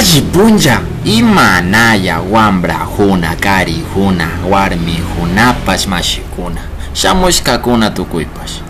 Ajipunja, Imanaya, Wambra, Juna, Kari, Juna, Warmi, Junapash, Mashikuna, Shamush Kakuna Tukuipash.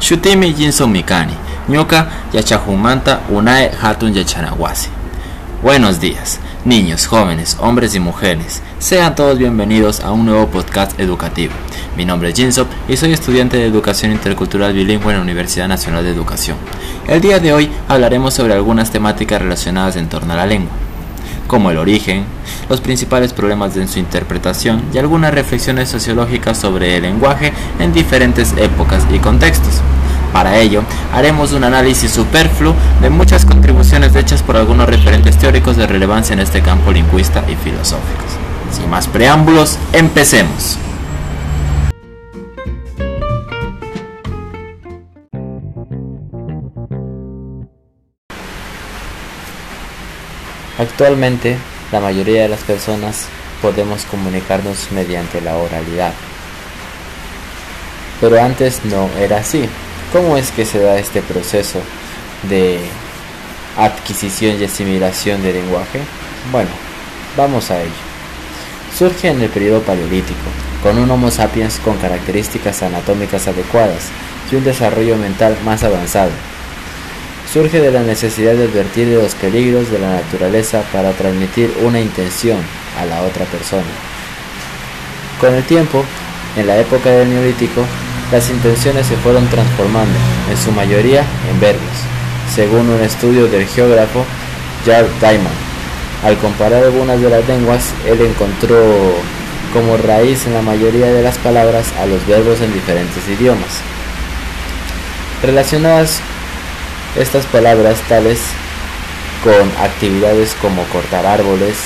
Shutimi Jinso Mikani, Ñoka, Yachajumanta, Unae, Hatun Yachanawasi. Buenos días, niños, jóvenes, hombres y mujeres. Sean todos bienvenidos a un nuevo podcast educativo. Mi nombre es Jinsop y soy estudiante de Educación Intercultural Bilingüe en la Universidad Nacional de Educación. El día de hoy hablaremos sobre algunas temáticas relacionadas en torno a la lengua, como el origen, los principales problemas en su interpretación y algunas reflexiones sociológicas sobre el lenguaje en diferentes épocas y contextos. Para ello, haremos un análisis superfluo de muchas contribuciones hechas por algunos referentes teóricos de relevancia en este campo lingüista y filosóficos. Sin más preámbulos, empecemos. Actualmente, la mayoría de las personas podemos comunicarnos mediante la oralidad. Pero antes no era así. ¿Cómo es que se da este proceso de adquisición y asimilación del lenguaje? Bueno, vamos a ello. Surge en el periodo paleolítico, con un Homo sapiens con características anatómicas adecuadas y un desarrollo mental más avanzado. Surge de la necesidad de advertir de los peligros de la naturaleza para transmitir una intención a la otra persona. Con el tiempo, en la época del Neolítico, las intenciones se fueron transformando, en su mayoría en verbos, según un estudio del geógrafo Jarl Diamond. Al comparar algunas de las lenguas, él encontró como raíz en la mayoría de las palabras a los verbos en diferentes idiomas. Relacionadas estas palabras tales con actividades como cortar árboles,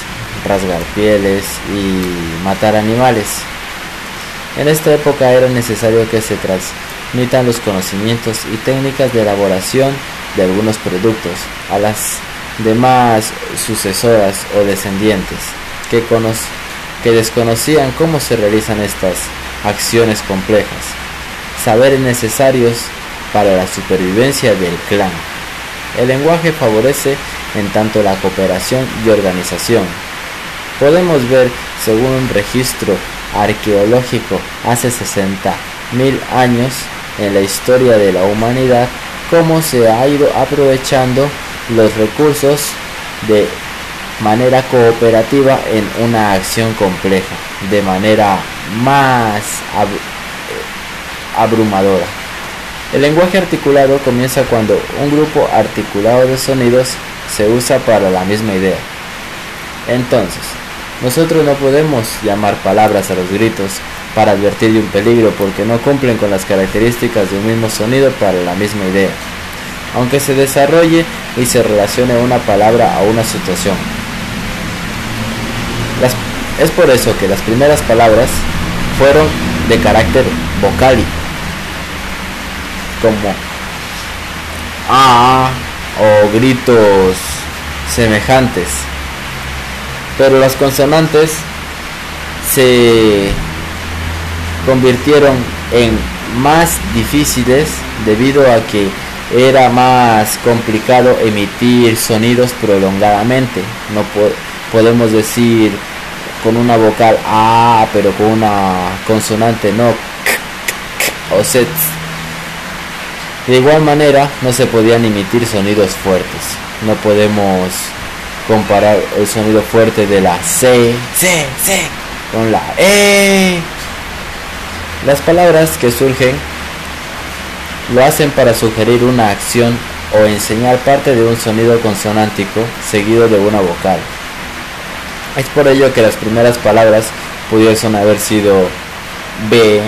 rasgar pieles y matar animales. En esta época era necesario que se transmitan los conocimientos y técnicas de elaboración de algunos productos a las demás sucesoras o descendientes que, desconocían cómo se realizan estas acciones complejas. Saberes necesarios para la supervivencia del clan. El lenguaje favorece en tanto la cooperación y organización. Podemos ver, según un registro arqueológico hace 60.000 años en la historia de la humanidad, cómo se ha ido aprovechando los recursos de manera cooperativa en una acción compleja, de manera más abrumadora. El lenguaje articulado comienza cuando un grupo articulado de sonidos se usa para la misma idea. Entonces, nosotros no podemos llamar palabras a los gritos para advertir de un peligro porque no cumplen con las características de un mismo sonido para la misma idea, aunque se desarrolle y se relacione una palabra a una situación. es por eso que las primeras palabras fueron de carácter vocálico como A o gritos semejantes. Pero las consonantes se convirtieron en más difíciles debido a que era más complicado emitir sonidos prolongadamente. No podemos decir con una vocal A, pero con una consonante no. o sets de igual manera, no se podían emitir sonidos fuertes. No podemos comparar el sonido fuerte de la C, C, C con la E. Las palabras que surgen lo hacen para sugerir una acción o enseñar parte de un sonido consonántico seguido de una vocal. Es por ello que las primeras palabras pudiesen haber sido B,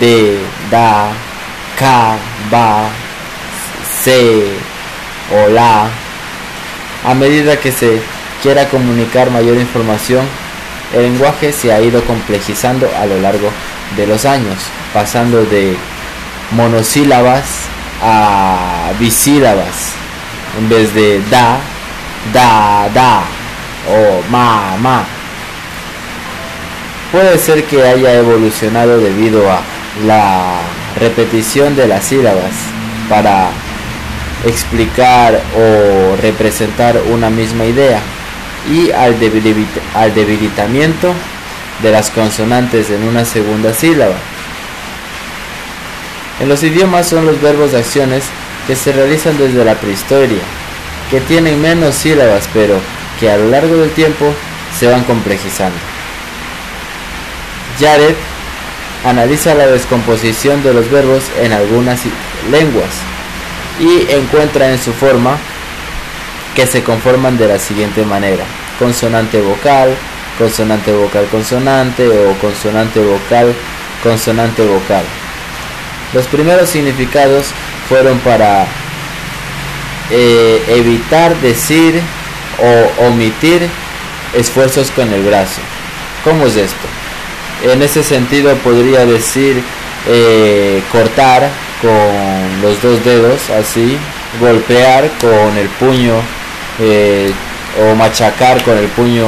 D, Da, Ba, C o La. A medida que se quiera comunicar mayor información, el lenguaje se ha ido complejizando a lo largo de los años, pasando de monosílabas a bisílabas, en vez de da, da, da o ma, ma. Puede ser que haya evolucionado debido a la repetición de las sílabas para explicar o representar una misma idea. y al, debilitamiento de las consonantes en una segunda sílaba. En los idiomas son los verbos de acciones que se realizan desde la prehistoria, que tienen menos sílabas pero que a lo largo del tiempo se van complejizando. Jared analiza la descomposición de los verbos en algunas lenguas y encuentra en su forma que se conforman de la siguiente manera. Consonante vocal, consonante vocal consonante o consonante vocal consonante vocal. Los primeros significados fueron para eh, evitar decir o omitir esfuerzos con el brazo. ¿Cómo es esto? En ese sentido podría decir eh, cortar con los dos dedos así, golpear con el puño eh, o machacar con el puño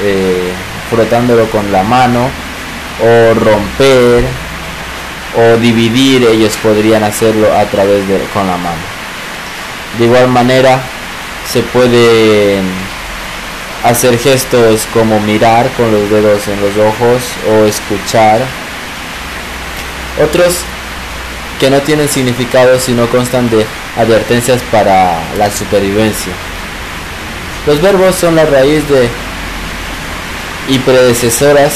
eh, frotándolo con la mano o romper o dividir ellos podrían hacerlo a través de con la mano. De igual manera se puede hacer gestos como mirar con los dedos en los ojos o escuchar otros que no tienen significado sino constan de advertencias para la supervivencia los verbos son la raíz de y predecesoras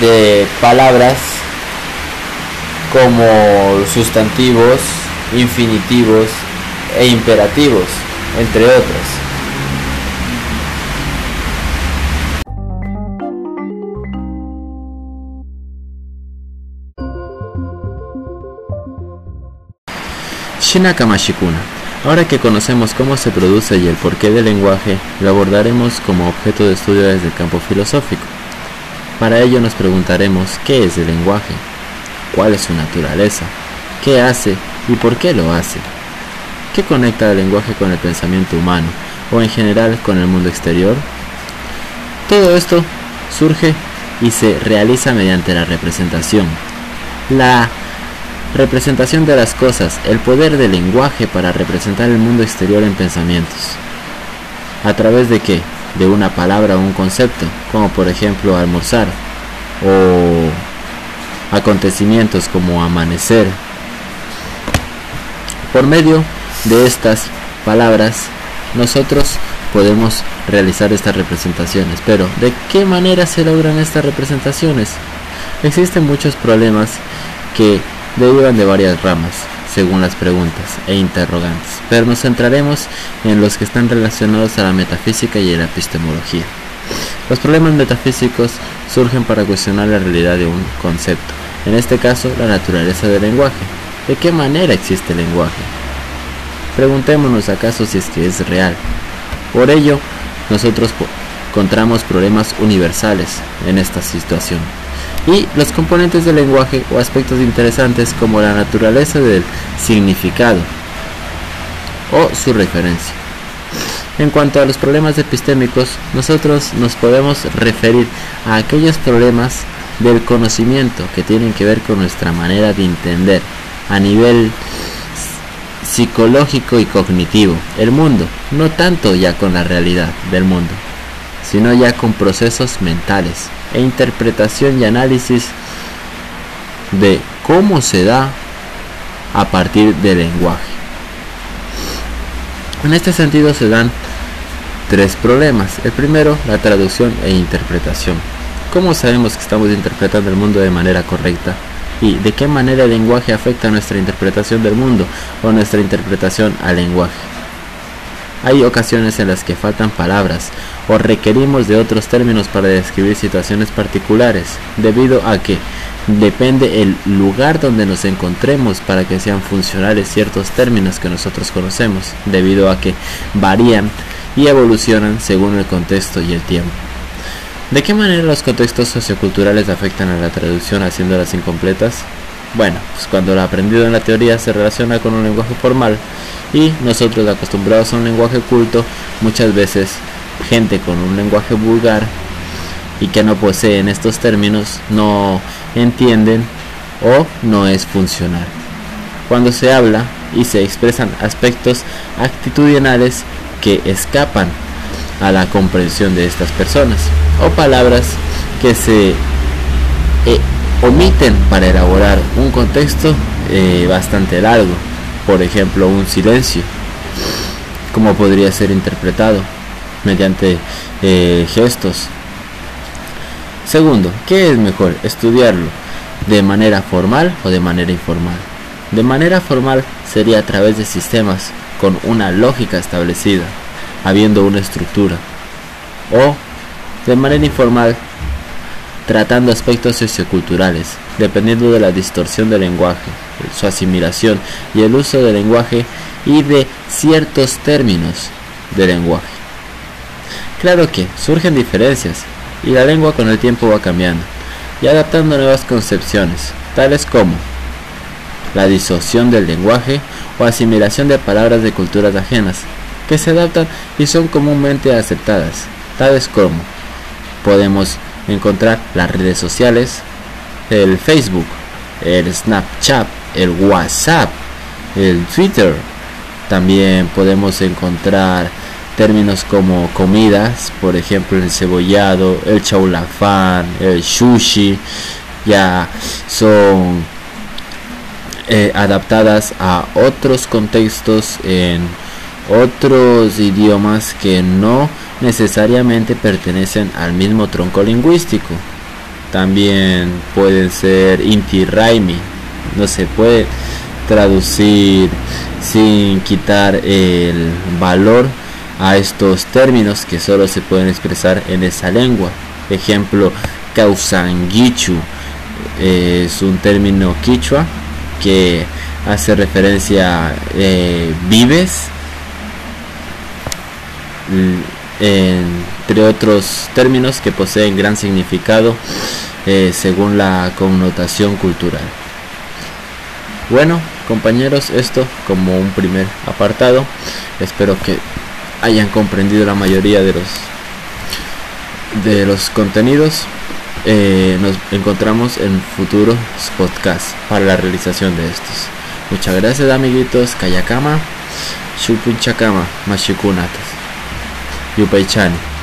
de palabras como sustantivos, infinitivos e imperativos, entre otros. Shinaka Mashikuna Ahora que conocemos cómo se produce y el porqué del lenguaje, lo abordaremos como objeto de estudio desde el campo filosófico. Para ello nos preguntaremos qué es el lenguaje, cuál es su naturaleza, qué hace y por qué lo hace, qué conecta el lenguaje con el pensamiento humano o en general con el mundo exterior. Todo esto surge y se realiza mediante la representación. La Representación de las cosas, el poder del lenguaje para representar el mundo exterior en pensamientos. ¿A través de qué? De una palabra o un concepto, como por ejemplo almorzar, o acontecimientos como amanecer. Por medio de estas palabras, nosotros podemos realizar estas representaciones. Pero, ¿de qué manera se logran estas representaciones? Existen muchos problemas que derivan de varias ramas, según las preguntas e interrogantes, pero nos centraremos en los que están relacionados a la metafísica y a la epistemología. Los problemas metafísicos surgen para cuestionar la realidad de un concepto, en este caso la naturaleza del lenguaje. ¿De qué manera existe el lenguaje? Preguntémonos acaso si es que es real. Por ello, nosotros encontramos problemas universales en esta situación y los componentes del lenguaje o aspectos interesantes como la naturaleza del significado o su referencia. En cuanto a los problemas epistémicos, nosotros nos podemos referir a aquellos problemas del conocimiento que tienen que ver con nuestra manera de entender a nivel psicológico y cognitivo el mundo, no tanto ya con la realidad del mundo, sino ya con procesos mentales e interpretación y análisis de cómo se da a partir del lenguaje. En este sentido se dan tres problemas. El primero, la traducción e interpretación. ¿Cómo sabemos que estamos interpretando el mundo de manera correcta? ¿Y de qué manera el lenguaje afecta nuestra interpretación del mundo o nuestra interpretación al lenguaje? Hay ocasiones en las que faltan palabras o requerimos de otros términos para describir situaciones particulares, debido a que depende el lugar donde nos encontremos para que sean funcionales ciertos términos que nosotros conocemos, debido a que varían y evolucionan según el contexto y el tiempo. ¿De qué manera los contextos socioculturales afectan a la traducción haciéndolas incompletas? Bueno, pues cuando lo aprendido en la teoría se relaciona con un lenguaje formal y nosotros acostumbrados a un lenguaje culto, muchas veces gente con un lenguaje vulgar y que no poseen estos términos no entienden o no es funcional. Cuando se habla y se expresan aspectos actitudinales que escapan a la comprensión de estas personas o palabras que se eh, omiten para elaborar un contexto eh, bastante largo por ejemplo un silencio como podría ser interpretado mediante eh, gestos segundo ¿qué es mejor estudiarlo de manera formal o de manera informal de manera formal sería a través de sistemas con una lógica establecida, habiendo una estructura. O de manera informal, tratando aspectos socioculturales, dependiendo de la distorsión del lenguaje, su asimilación y el uso del lenguaje y de ciertos términos del lenguaje. Claro que surgen diferencias y la lengua con el tiempo va cambiando y adaptando nuevas concepciones, tales como la disociación del lenguaje o asimilación de palabras de culturas ajenas, que se adaptan y son comúnmente aceptadas, tales como podemos encontrar las redes sociales, el Facebook, el Snapchat, el WhatsApp, el Twitter. También podemos encontrar términos como comidas, por ejemplo el cebollado, el chaulafán, el sushi, ya son eh, adaptadas a otros contextos en otros idiomas que no necesariamente pertenecen al mismo tronco lingüístico. También pueden ser inti raimi, no se puede traducir sin quitar el valor a estos términos que solo se pueden expresar en esa lengua. Ejemplo, kausangichu es un término quichua que hace referencia a eh, vives, entre otros términos que poseen gran significado eh, según la connotación cultural. Bueno, compañeros, esto como un primer apartado. Espero que hayan comprendido la mayoría de los de los contenidos eh, nos encontramos en futuros podcasts para la realización de estos. Muchas gracias amiguitos, Kayakama, Shupunchakama, Mashikunatas, Yupaichani.